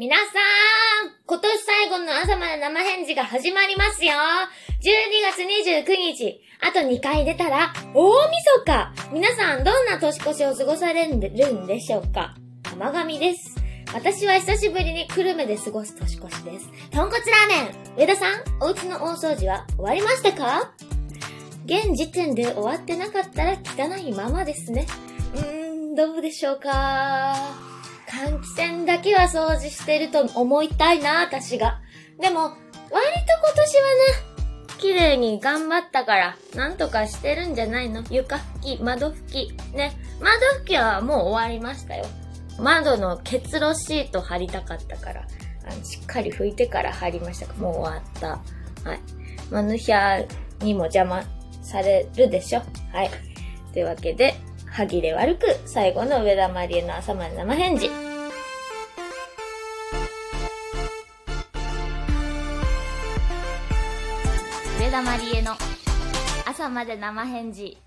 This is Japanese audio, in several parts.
皆さん、今年最後の朝まで生返事が始まりますよ !12 月29日、あと2回出たら、大晦日皆さん、どんな年越しを過ごされるんでしょうか甘神です。私は久しぶりに久留米で過ごす年越しです。豚骨ラーメン上田さん、お家の大掃除は終わりましたか？現時点で終わってなかったら汚いままですね。うーん、どうでしょうか？換気扇だけは掃除してると思いたいな、私が。でも、割と今年はね、綺麗に頑張ったから、なんとかしてるんじゃないの？床拭き、窓拭き。ね。窓拭きはもう終わりましたよ。窓の結露シート貼りたかったから、あのしっかり拭いてから貼りましたもう終わった。はい。マヌヒャにも邪魔されるでしょ。はい。というわけで、歯切れ悪く、最後の上田まりえの朝まで生返事。田まりえの朝まで生返事。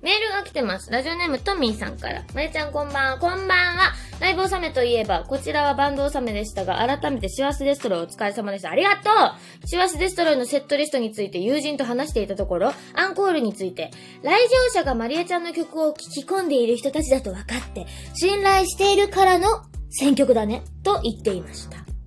メールが来てます。ラジオネームトミーさんから。まゆちゃんこんばんは。こんばんは。ライブ納めといえば、こちらはバンド納めでしたが、改めてシワスデストロイお疲れ様でした。ありがとうシワスデストロイのセットリストについて友人と話していたところ、アンコールについて、来場者がマリエちゃんの曲を聴き込んでいる人たちだと分かって、信頼しているからの選曲だね、と言っていました。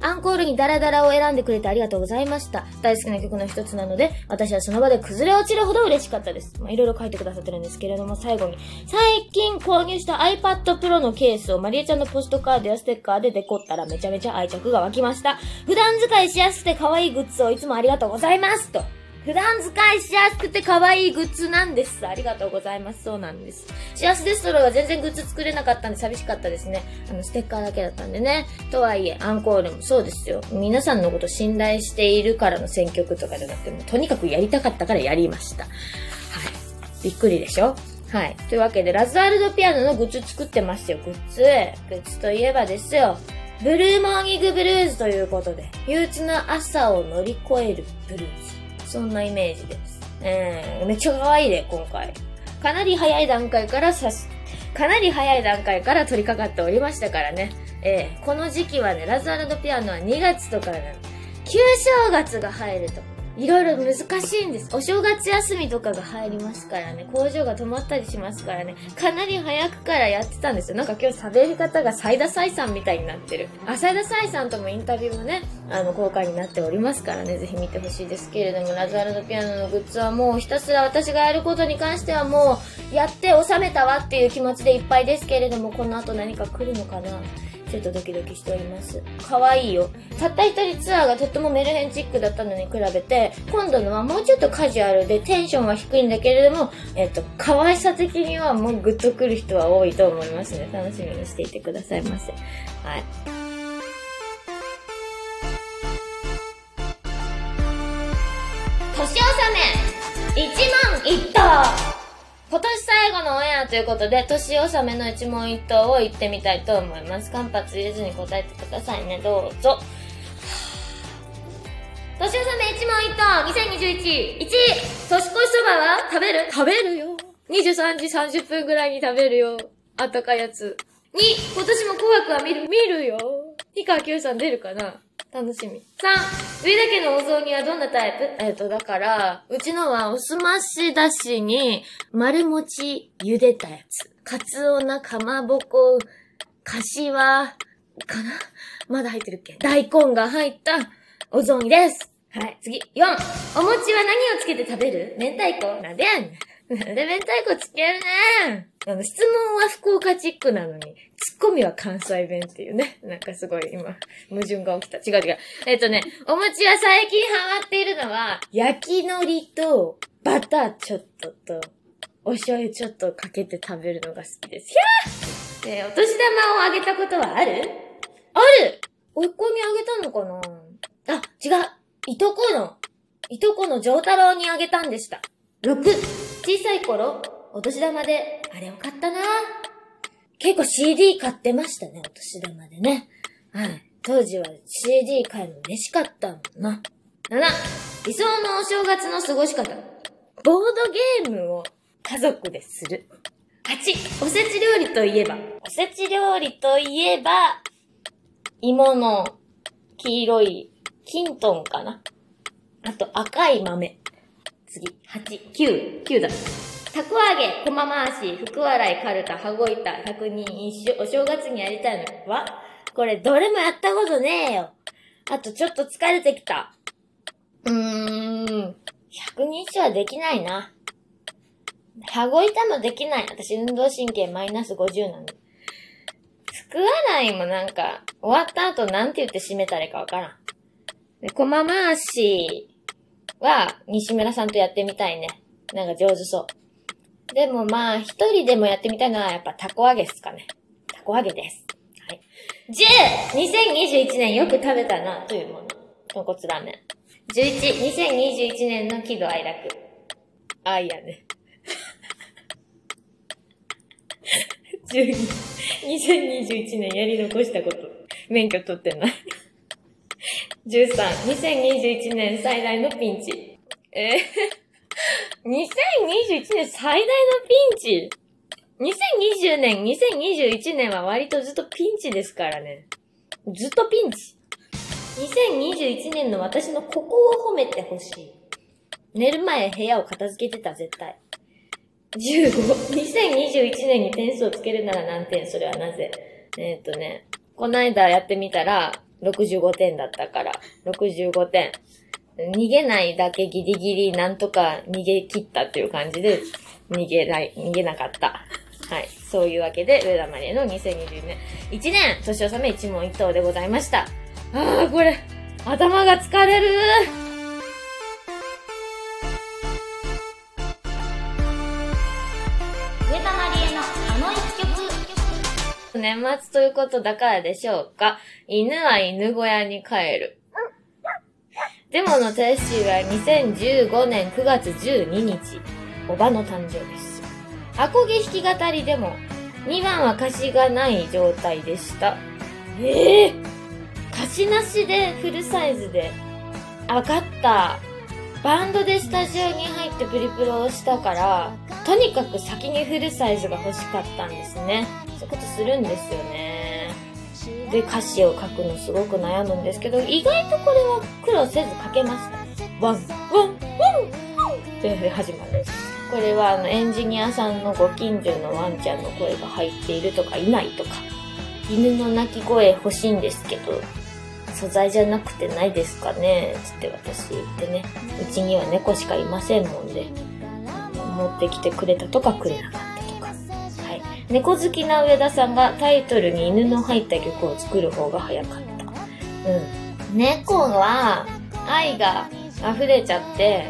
アンコールにダラダラを選んでくれてありがとうございました。大好きな曲の一つなので、私はその場で崩れ落ちるほど嬉しかったです。まあ、いろいろ書いてくださってるんですけれども、最後に、最近購入した iPad Pro のケースをマリエちゃんのポストカードやステッカーでデコったらめちゃめちゃ愛着が湧きました。普段使いしやすくて可愛いグッズをいつもありがとうございますと。普段使いしやすくて可愛いグッズなんです。ありがとうございます。そうなんです。シアスデストロイは全然グッズ作れなかったんで寂しかったですね。あの、ステッカーだけだったんでね。とはいえ、アンコールもそうですよ。皆さんのこと信頼しているからの選曲とかじゃなくて、もとにかくやりたかったからやりました。はい。びっくりでしょ？はい。というわけで、ラズアルドピアノのグッズ作ってますよ。グッズ。グッズといえばですよ。ブルーモーニングブルーズということで、憂鬱な朝を乗り越えるブルーズ。そんなイメージです。えー、めっちゃ可愛いね、今回。かなり早い段階からさす、かなり早い段階から取り掛かっておりましたからね。えー、この時期はね、ラズアルドピアノは2月とかね。旧正月が入ると。いろいろ難しいんです。お正月休みとかが入りますからね、工場が止まったりしますからね、かなり早くからやってたんですよ。なんか今日喋り方がサイダサイさんみたいになってる。あ、サイダサイさんともインタビューもね、あの、公開になっておりますからね、ぜひ見てほしいですけれども、ラズアルドピアノのグッズはもうひたすら私がやることに関してはもう、やって収めたわっていう気持ちでいっぱいですけれども、この後何か来るのかなちょっとドキドキしております。可愛いよ。たった一人ツアーがとってもメルヘンチックだったのに比べて、今度のはもうちょっとカジュアルでテンションは低いんだけれども、えっと、可愛さ的にはもうグッとくる人は多いと思いますね。楽しみにしていてくださいませ。はい。ということで、年納めの一問一答を言ってみたいと思います。間髪入れずに答えてくださいね。どうぞ。年納め一問一答 !2021! 1! 年越しそばは食べる？食べるよ。23時30分ぐらいに食べるよ。あったかいやつ。2! 今年も紅白は見る？見るよ。三河九さん出るかな？楽しみ。3、上田家のお雑煮はどんなタイプ？えっ、ー、と、だから、うちのはおすましだしに、丸餅茹でたやつ。かつおなかまぼこ、かしわ、かな？まだ入ってるっけ？大根が入ったお雑煮です。はい、次。4、お餅は何をつけて食べる？明太子なんでやん。で明太子つけるねあの、質問は福岡チックなのに、ツッコミは関西弁っていうね。なんかすごい今、矛盾が起きた。違う違う。えっ、とね、お餅は最近ハマっているのは、焼き海苔と、バターちょっとと、お醤油ちょっとかけて食べるのが好きです。ひゃーえお年玉をあげたことはある？あるおいっ子にあげたのかな？あ、違う。いとこの、いとこの上太郎にあげたんでした。6。小さい頃、お年玉で、あれを買ったな結構 CD 買ってましたね、お年玉でね。はい。当時は CD 買えるの嬉しかったもんな。7、理想のお正月の過ごし方。ボードゲームを家族でする。8、おせち料理といえば。おせち料理といえば、芋の黄色い、キントンかな。あと赤い豆。次、8、9、9だ。たこ揚げ、こま回し、福笑い、かるた、羽子板、百人一首、お正月にやりたいのはこれどれもやったことねえよ。あとちょっと疲れてきた。うーん、百人一首はできないな。羽子板もできない。私運動神経マイナス50なんで。福笑いもなんか、終わった後なんて言って締めたらいいかわからん。で、コマ回しは、西村さんとやってみたいね。なんか上手そう。でもまあ、一人でもやってみたいのはやっぱたこ揚げっすかね。たこ揚げです。はい。10! 2021年よく食べたな、というもの。豚骨ラーメン。11、2021年の喜怒哀楽。愛やね。12、2021年やり残したこと。免許取ってない。13、2021年最大のピンチ。えー、2021年最大のピンチ ?2020 年、2021年は割とずっとピンチですからね。ずっとピンチ。2021年の私のここを褒めてほしい。寝る前部屋を片付けてた、絶対。15、2021年に点数をつけるなら何点？それはなぜ？えっ、とね、この間やってみたら、65点だったから、65点。逃げないだけギリギリなんとか逃げ切ったっていう感じで、逃げない、逃げなかった。はい。そういうわけで、上田マリエの2020年、1年、年納め一問一答でございました。ああ、これ、頭が疲れる年末ということだからでしょうか？犬は犬小屋に帰る。デモの提出は2015年9月12日。おばの誕生です。アコギ弾き語りでも、2番は歌詞がない状態でした。ええー、歌詞なしでフルサイズで。わかった。バンドでスタジオに入ってプリプロをしたから、とにかく先にフルサイズが欲しかったんですね。そういうことするんですよね。で、歌詞を書くのすごく悩むんですけど、意外とこれは苦労せず書けました。ワン、ワン、ワン、ワンって始まる。これはあのエンジニアさんのご近所のワンちゃんの声が入っているとかいないとか、犬の鳴き声欲しいんですけど、素材じゃなくてないですかねつって私言ってね。うちには猫しかいませんもんで、持ってきてくれたとかくれなかった。猫好きな上田さんがタイトルに犬の入った曲を作る方が早かった。うん。猫は愛が溢れちゃって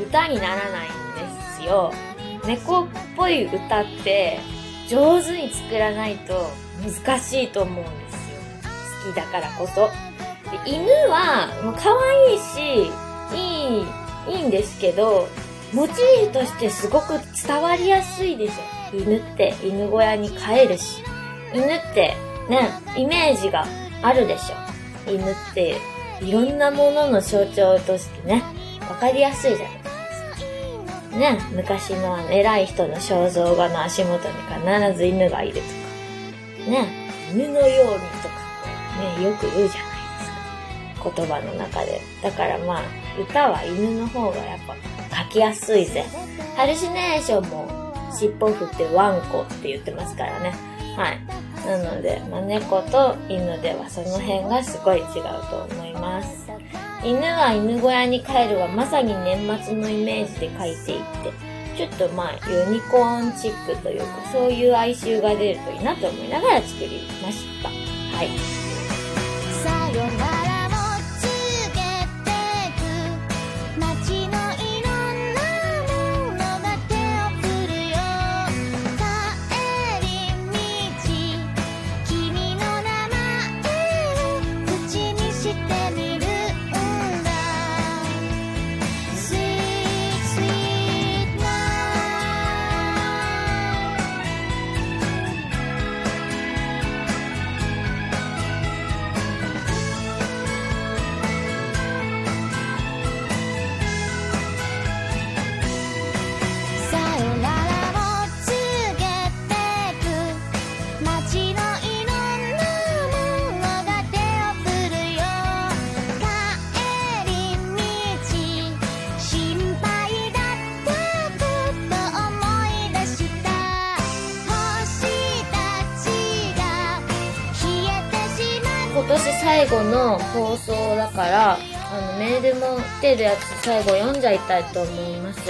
歌にならないんですよ。猫っぽい歌って上手に作らないと難しいと思うんですよ。好きだからこそ。犬は、もう可愛いし、いい、いいんですけど、モチーフとしてすごく伝わりやすいでしょ。犬って犬小屋に帰るし。犬ってね、イメージがあるでしょ。犬っていろんなものの象徴としてね、わかりやすいじゃないですか。ね、昔のあの偉い人の肖像画の足元に必ず犬がいるとか。ね、犬のようにとか、ね、よく言うじゃないですか。言葉の中で。だからまあ、歌は犬の方がやっぱ書きやすいぜ。ハルシネーションも尻尾振ってワンコって言ってますからね。はい。なので、まあ、猫と犬ではその辺がすごい違うと思います。犬は犬小屋に帰るはまさに年末のイメージで書いていって、ちょっとまあユニコーンチックというかそういう哀愁が出るといいなと思いながら作りました。はい。年最後の放送だから、あの、メールも来てるやつ最後読んじゃいたいと思います。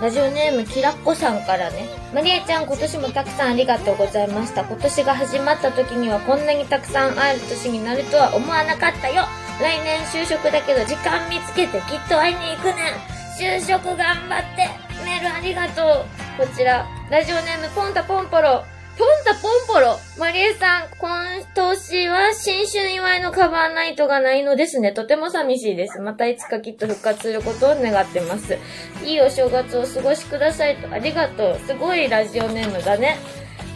ラジオネームきらっこさんからね。まりえちゃん今年もたくさんありがとうございました。今年が始まった時にはこんなにたくさん会える年になるとは思わなかったよ。来年就職だけど時間見つけてきっと会いに行くねん。就職頑張って。メールありがとう。こちら、ラジオネームポンタポンポロ。ポンタポンポロマリエさん、今年は新春祝いのカバーナイトがないのですね。とても寂しいです。またいつかきっと復活することを願ってます。いいお正月をお過ごしくださいと。ありがとう。すごいラジオネームだね。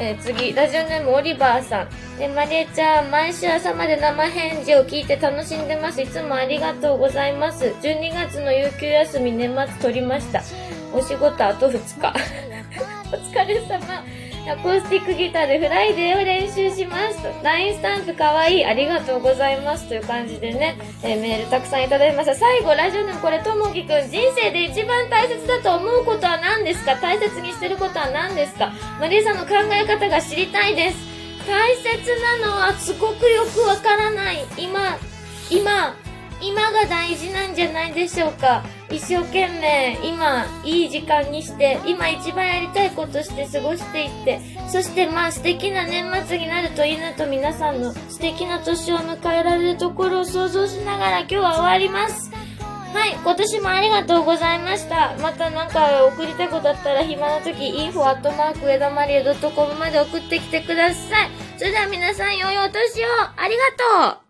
えー次、ラジオネームオリバーさん。で、マリエちゃん、毎週朝まで生返事を聞いて楽しんでます。いつもありがとうございます。12月の有給休み年末取りました。お仕事あと2日。お疲れ様。アコースティックギターでフライデーを練習しますと。LINE スタンプかわいい。ありがとうございます。という感じでね、えーメールたくさんいただきました。最後、ラジオネームこれ、ともきくん。人生で一番大切だと思うことは何ですか？大切にしてることは何ですか？マリエさんの考え方が知りたいです。大切なのはすごくよくわからない。今、今、今が大事なんじゃないでしょうか？一生懸命、今、いい時間にして、今一番やりたいことして過ごしていって、そしてまあ素敵な年末になるといいなと皆さんの素敵な年を迎えられるところを想像しながら今日は終わります。はい、今年もありがとうございました。またなんか送りたいことあったら暇な時、info アットマーク枝まりえ .com まで送ってきてください。それでは皆さん、良いお年をありがとう